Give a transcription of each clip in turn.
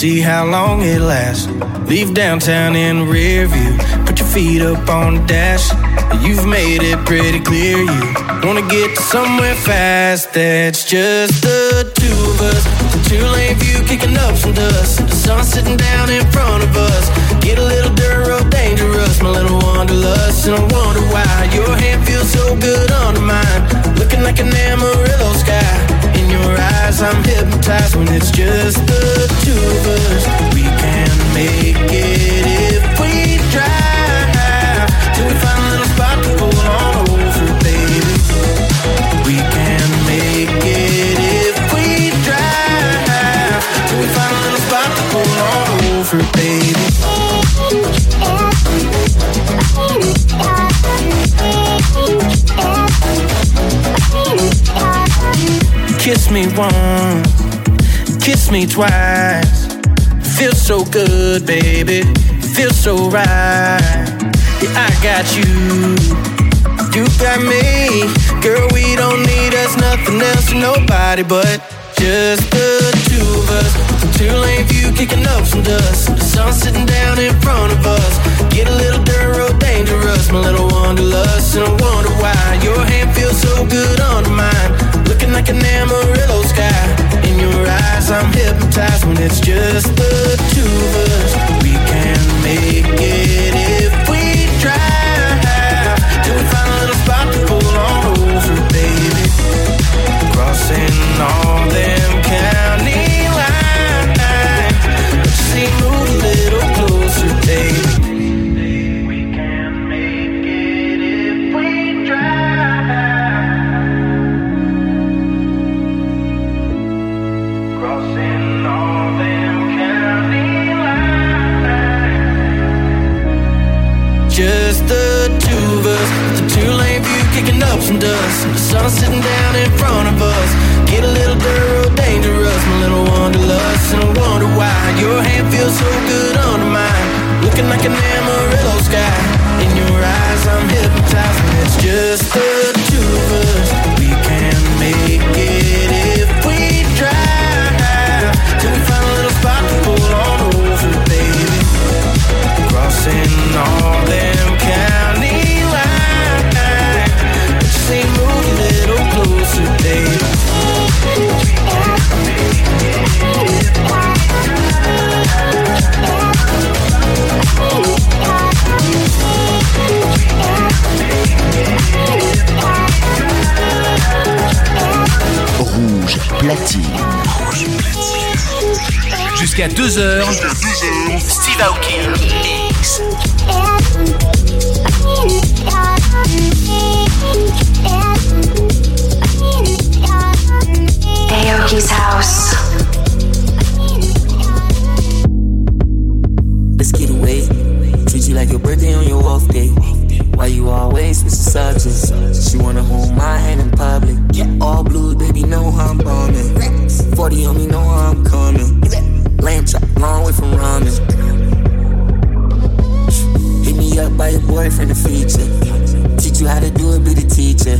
See how long it lasts. Leave downtown in rear view, put your feet up on the dash. You've made it pretty clear you wanna get to somewhere fast. That's just the two of us. The two lane view kicking up some dust. The sun sitting down in front of us. Get a little dirt road dangerous, my little wanderlust. And I wonder why your hand feels so good under mine. Looking like an Amarillo sky. Your eyes, I'm hypnotized when it's just the two of us. We can make it if we drive. Till we find Kiss me once, kiss me twice. Feels so good, baby. Feels so right. Yeah, I got you. You got me. Girl, we don't need us, nothing else, nobody but just the us. Two lane view kicking up some dust. The sun sitting down in front of us. Get a little dirt road dangerous, my little wanderlust. And I wonder why your hand feels so good under mine. Looking like an Amarillo sky. In your eyes, I'm hypnotized when it's just the two of us. We can make it view kicking up some dust. The sun sitting down in front of us. Get a little dirt road dangerous, my little wanderlust. And I wonder why your hand feels so good under mine. Looking like an Amarillo sky. In your eyes, I'm hypnotized, and it's just Jusqu'à 2h. Steve Aoki. X. Aoki's house. Let's get away. Treat you like your birthday on your off day. Why you always switch subjects? She wanna hold my hand in public. All blue, baby, know how I'm bombing. 40 on me, know how I'm coming. Lamb chop, long way from ramen. Hit me up by your boyfriend, the feature. Teach you how to do it, be the teacher.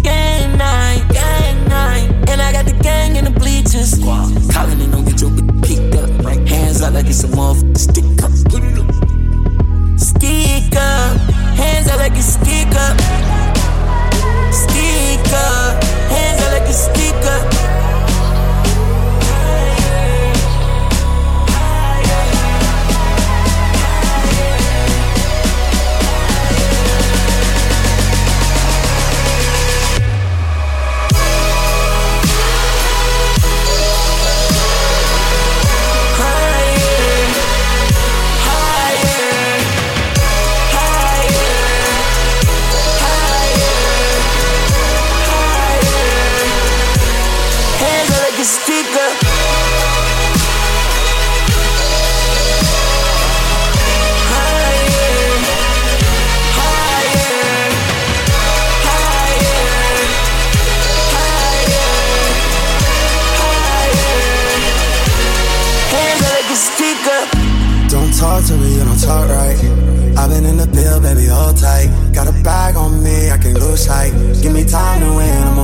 Gang nine, gang nine. And I got the gang in the bleachers. Calling and don't get your bitch picked up. Hands up like it's a motherfucker. Stick up. Stick up. Hands up like a stick up. Stick up. Hands up like a stick up. Talk right. I've been in the pill, baby, hold tight. Got a bag on me, I can lose sight. Give me time to win, I'm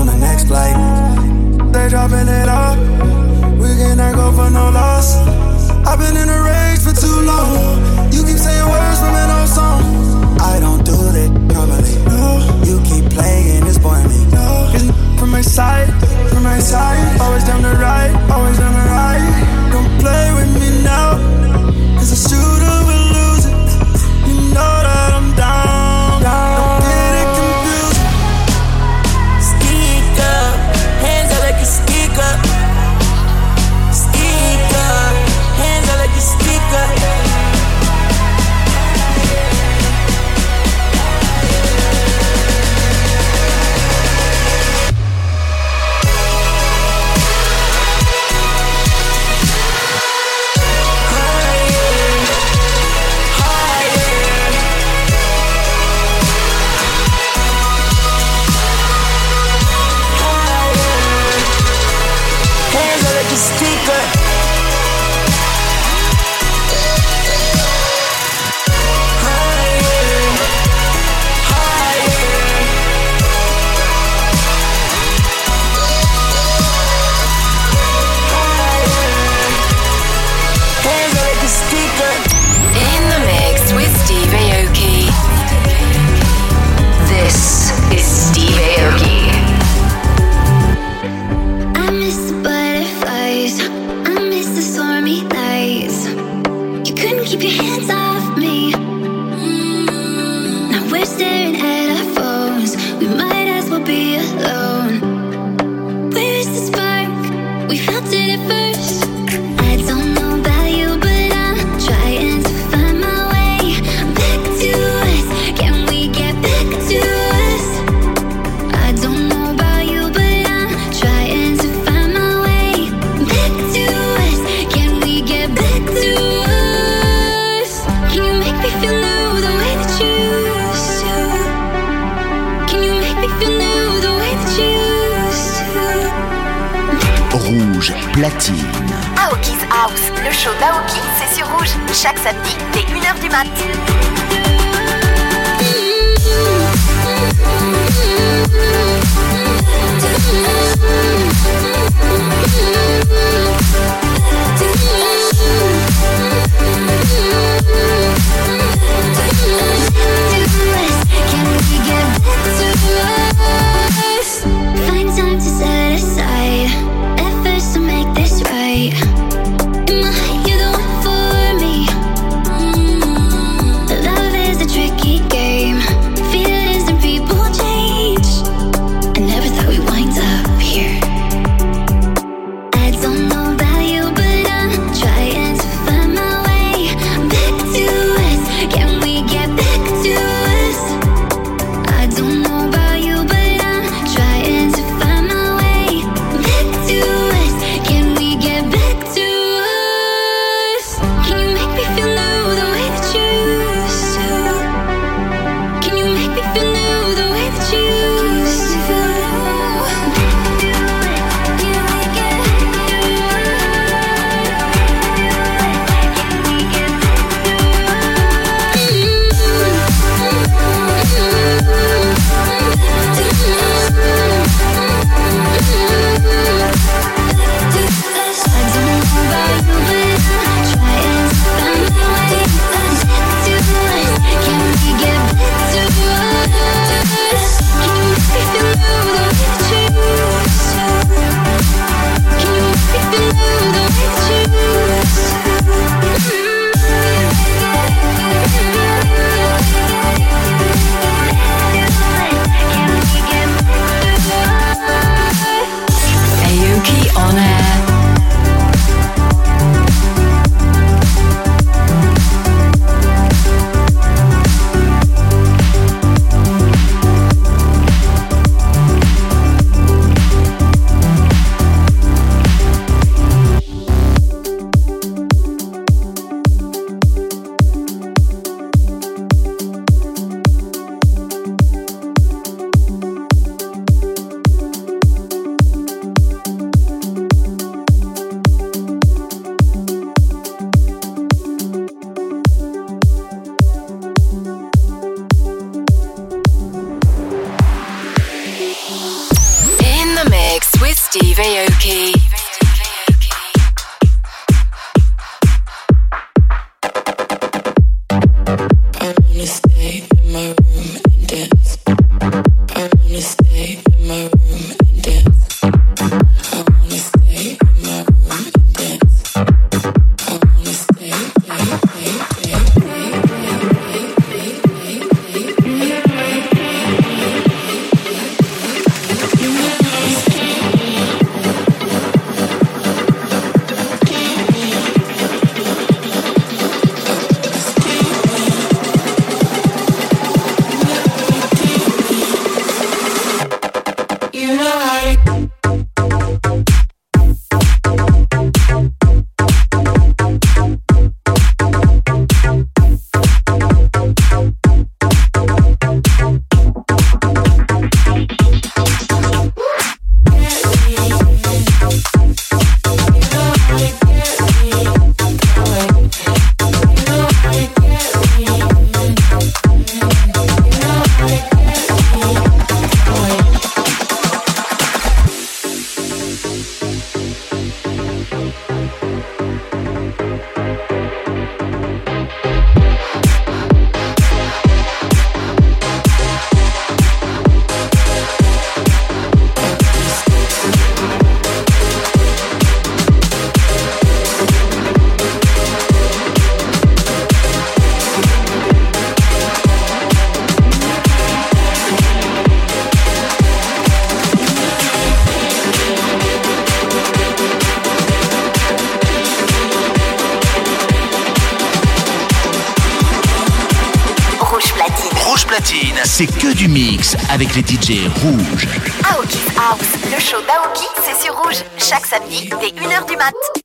avec les DJ rouges. Aoki's House, le show d'Aoki, c'est sur rouge, chaque samedi dès 1h du mat'.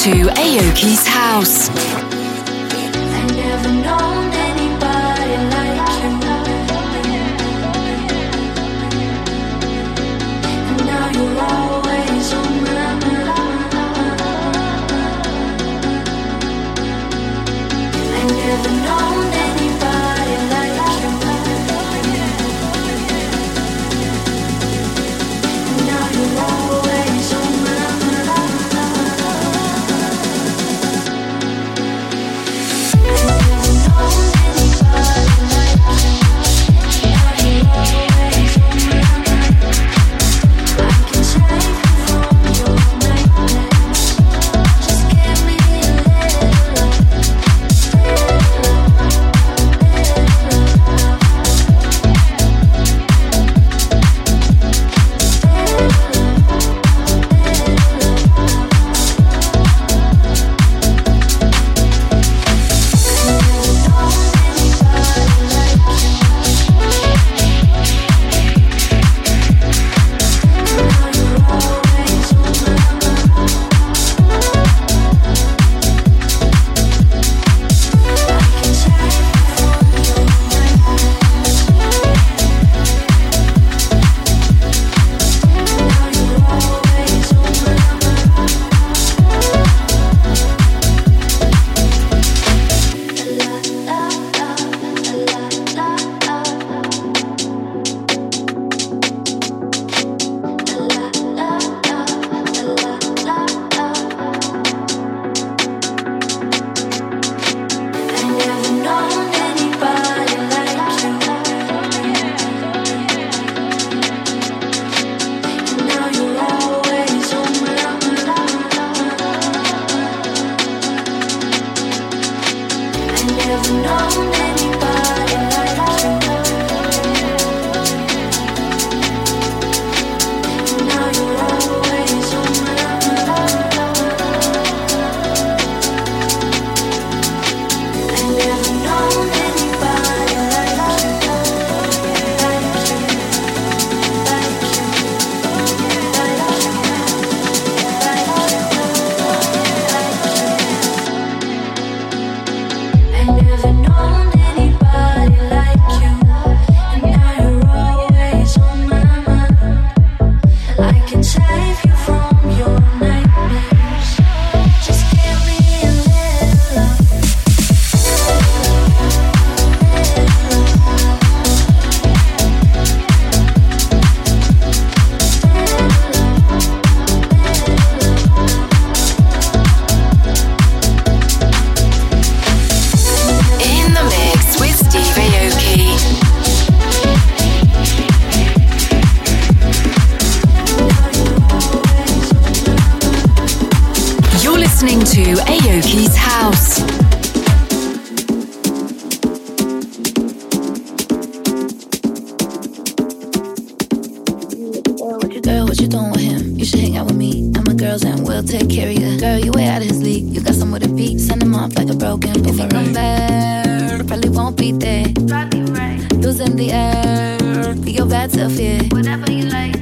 to Aoki's house.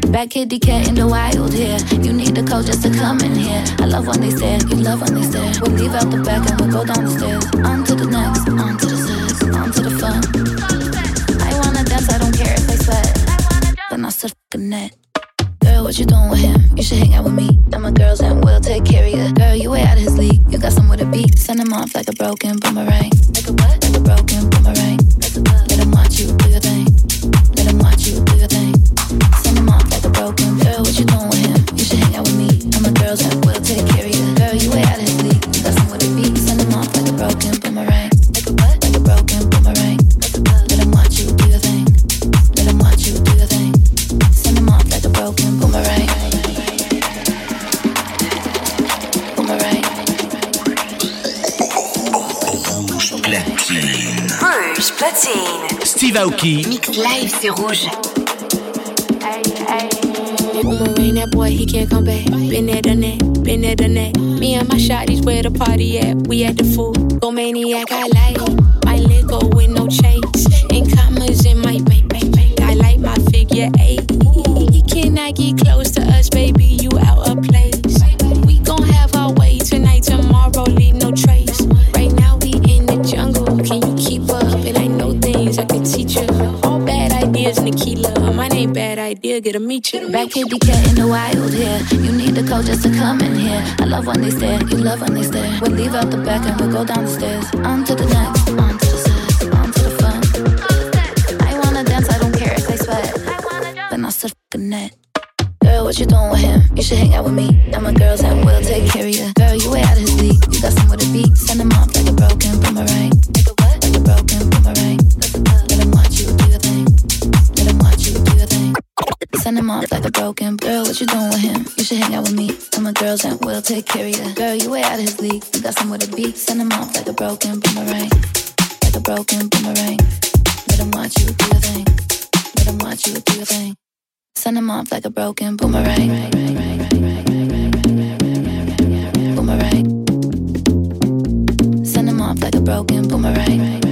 Like. Back kitty cat in the wild, yeah. You need a coach just to come in here. I love when they stare. You love when they stare. We'll leave out the back and we'll go down the stairs. On to the next, on to the sex, on to the fun. I wanna dance, I don't care if I sweat. Then I said, fucking net. Girl, what you doing with him? You should hang out with me. And my girls and we'll take care of you. Girl, you way out of his league. You got somewhere to be. Send him off like a broken boomerang. Like a what? Like a broken boomerang. Let him watch girls and we'll take care of you. Girl, you way out of league. You got somewhere to be. Off like a broken boomerang. Like a what? Like a broken boomerang. Let him watch you do your thing. Let watch you do your thing. Send him off like a broken boomerang. Boomerang. Platine. Rouge platine. Steve Aoki. Mix live, c'est rouge. Boomerang, that boy, he can't come back. Been there, done that, been there, done that. Me and my shotties where the party at. We at the food, go maniac, I like. Get to meet you. Back kitty cat in the wild here. You need the coach just to come in here. I love when they stare, you love when they stare. We'll leave out the back and we'll go down the stairs. On to the next, on to the sex, on to the fun. I wanna dance, I don't care if they sweat. Then I said fucking net. Girl, what you doing with him? You should hang out with me. I'm a girls and we'll take care of you. Broken girl. What you doing with him? You should hang out with me. And my girls and we'll take care of you. Girl, you way out of his league. You got somewhere to be. Send him off like a broken boomerang. Like a broken boomerang. Let him watch you do your thing. Let him watch you do your thing. Send him off like a broken boomerang. Boomerang. Send him off like a broken. Boomerang.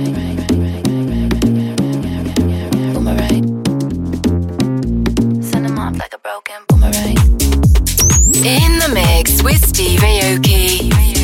Broken boomerang. In the mix with Steve Aoki.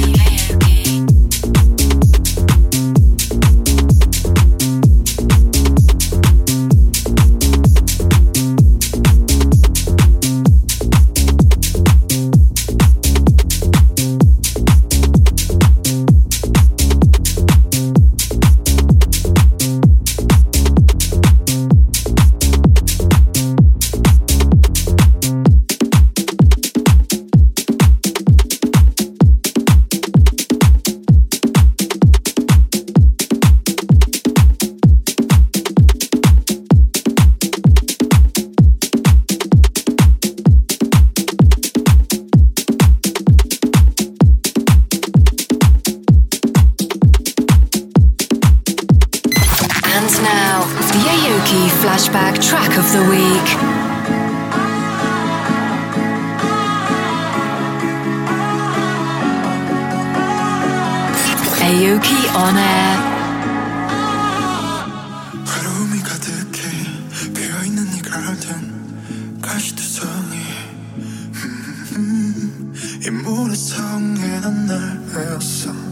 이 모래성에 넌날 외웠어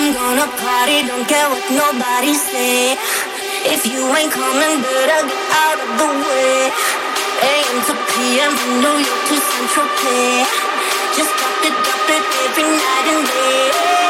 I'm gonna party, don't care what nobody say. If you ain't coming, better get out of the way. AM to PM from New York to Central Pay. Just drop it, drop it every night and day.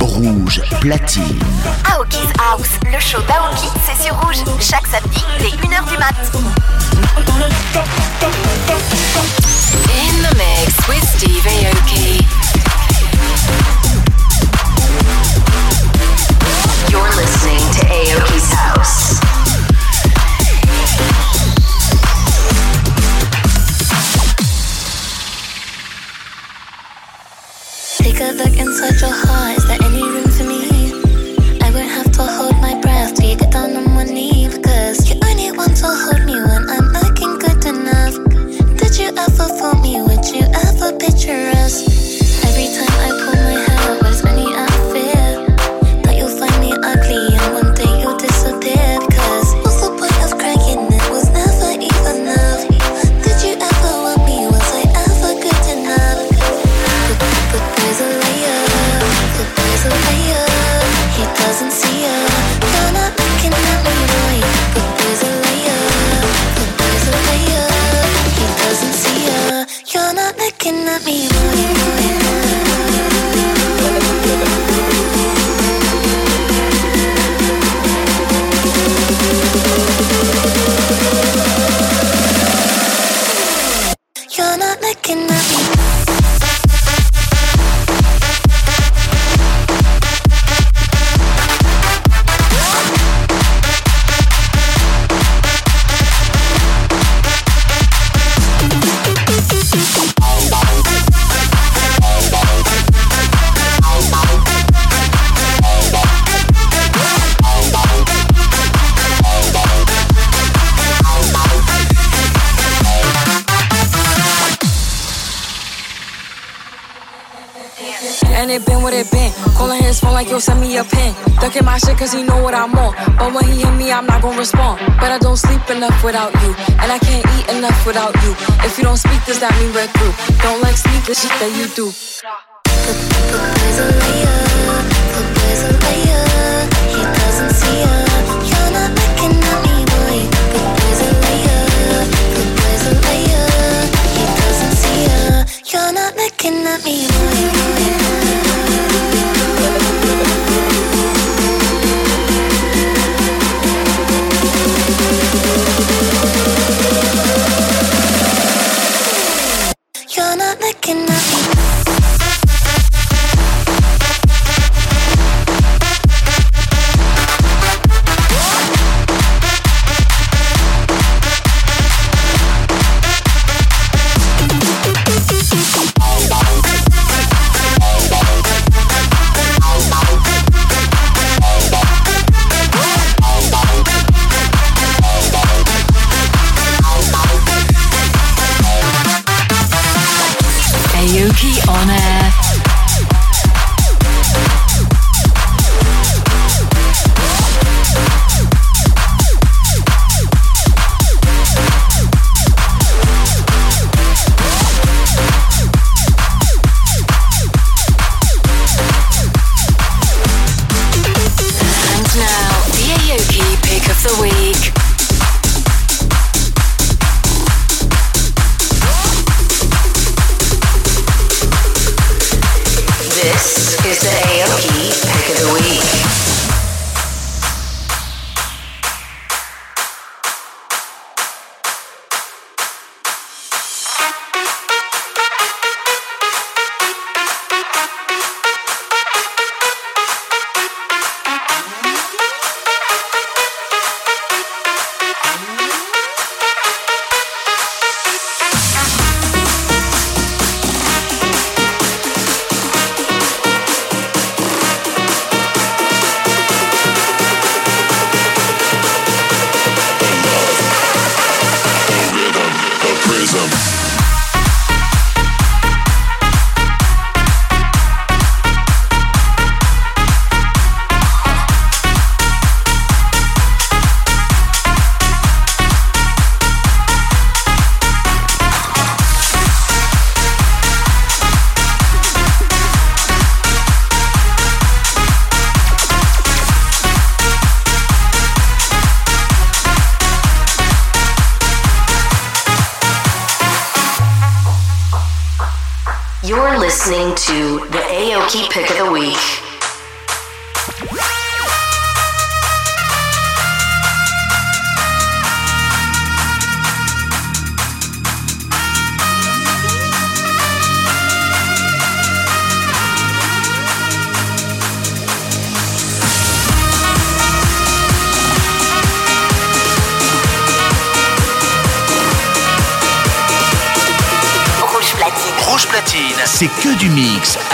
Rouge platine. Ah, Aoki's House, ah, le show d'Aoki, c'est sur Rouge, chaque samedi dès 1h du mat. In the mix with Steve Aoki. enough without you. If you don't speak, does that mean we're through? Don't like sneakers, shit that you do. He doesn't see you. You're not looking at me, boy. The poison the poison. He doesn't see. You're not looking at me, boy. boy. can I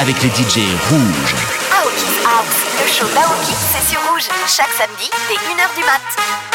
avec les DJ rouges. Aoki House, le show d'Aoki, c'est sur rouge, chaque samedi dès 1h du mat.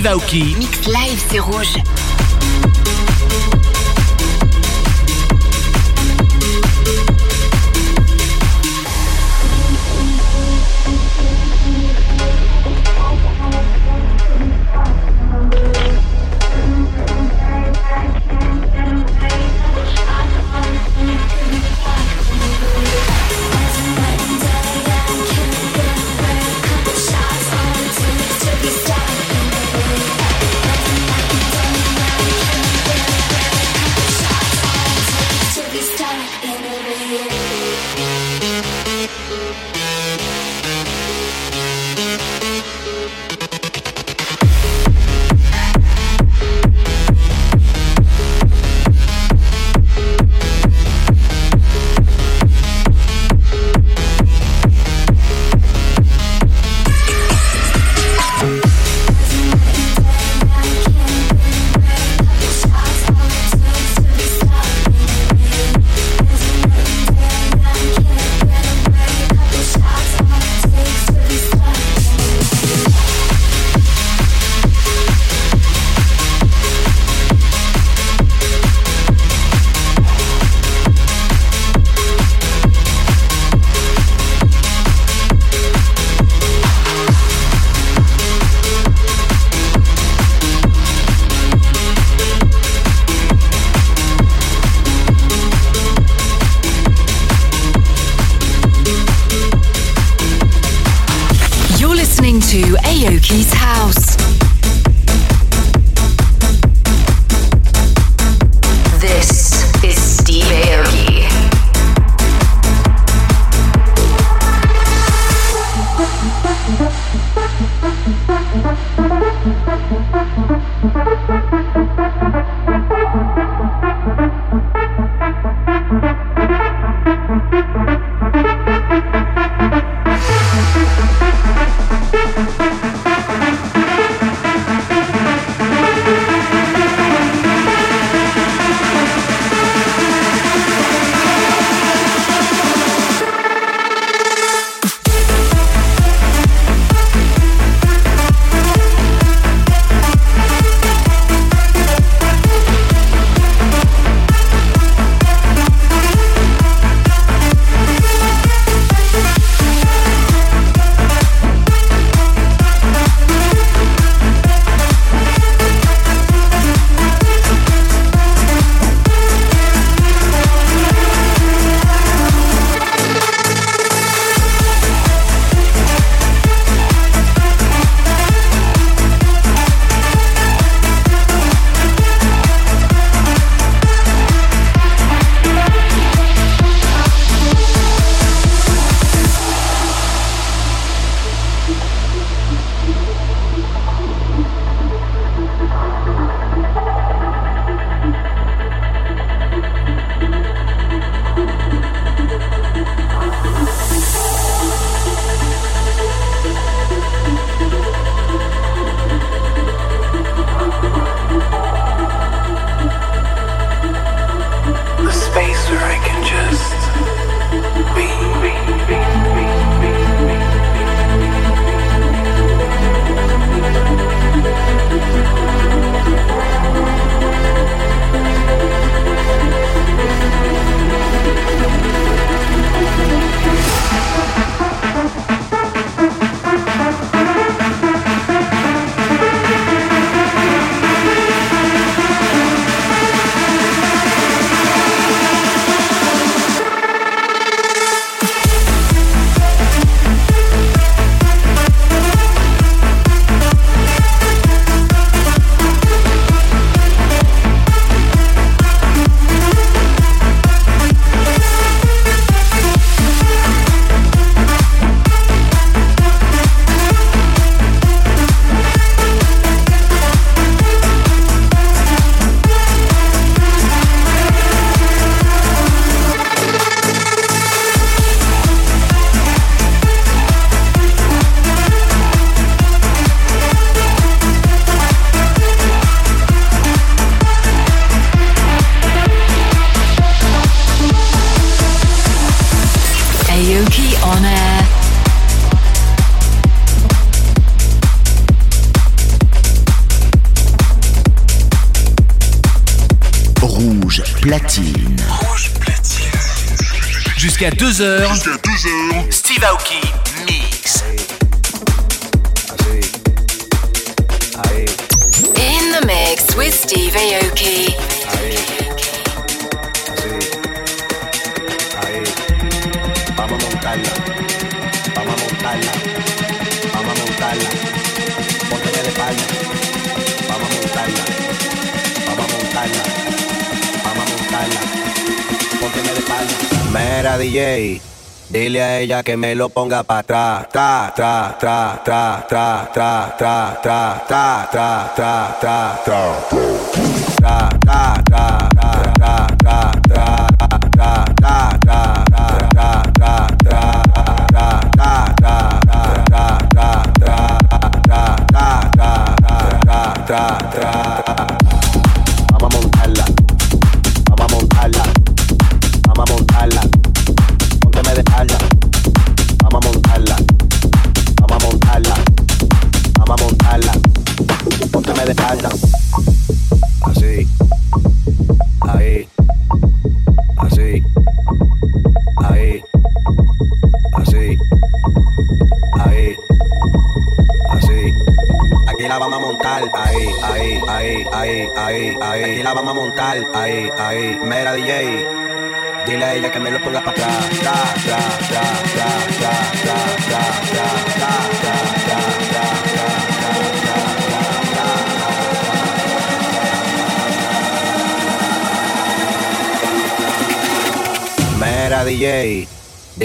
Steve. Mix live, c'est rouge. Jusqu'à 2h. Jusqu'à 2h. Steve Aoki Mix. In the mix with Steve Aoki. Mera DJ, dile a ella que me lo ponga para atrás, tra, tra, tra, tra, tra, tra, tra, tra, tra, tra, tra, tra, tra, tra, tra, tra,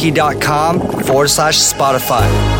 steveaoki.com forward slash Spotify.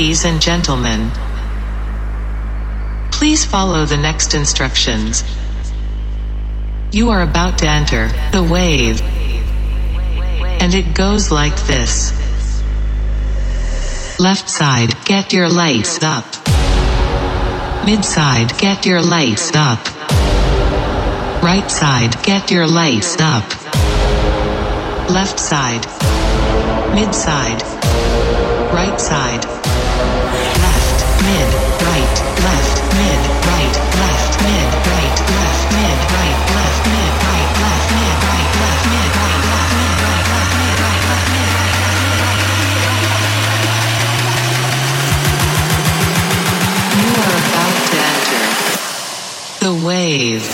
Ladies and gentlemen, please follow the next instructions. You are about to enter the wave, and it goes like this. Left side, get your lights up. Mid side, get your lights up. Right side, get your lights up. Left side, mid side, right side. wave.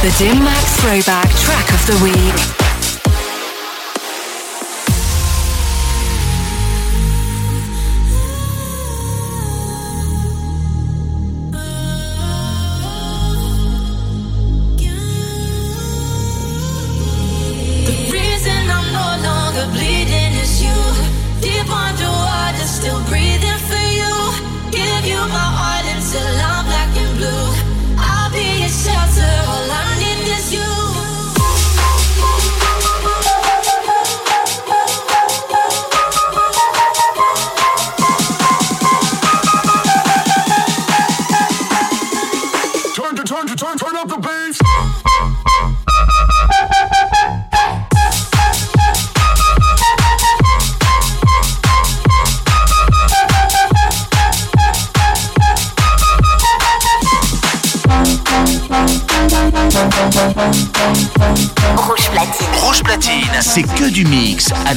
The Dim Mak Throwback Track of the Week.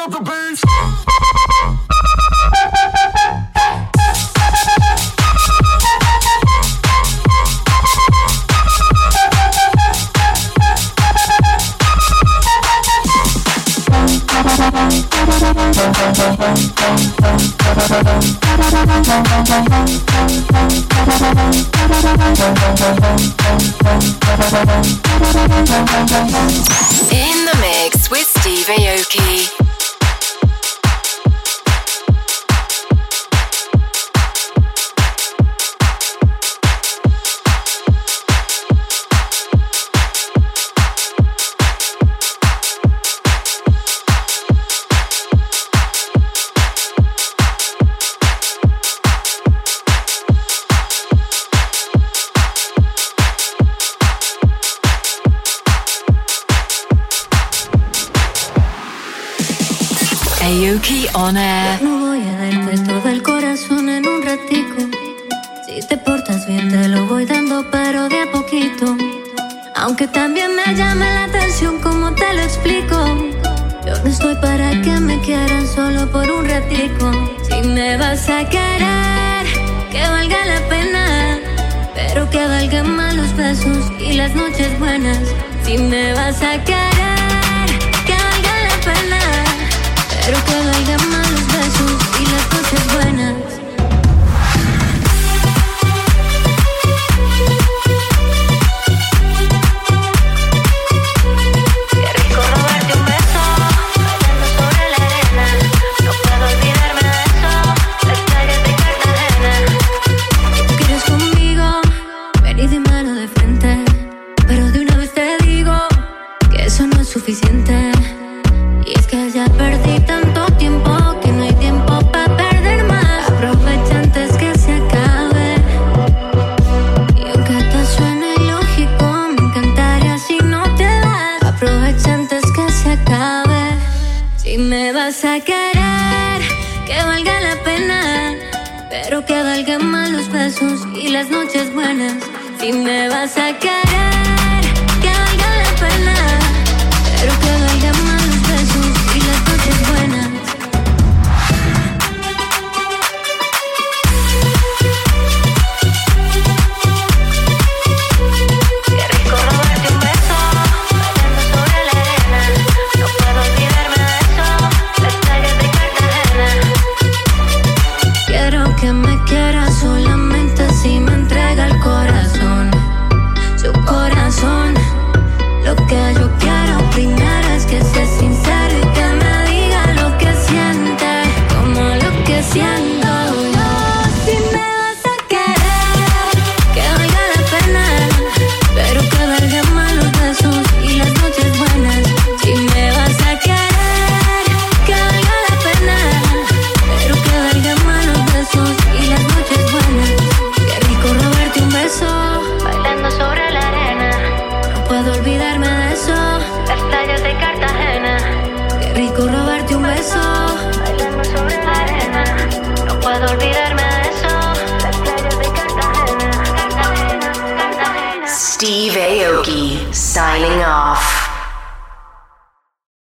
love the bass.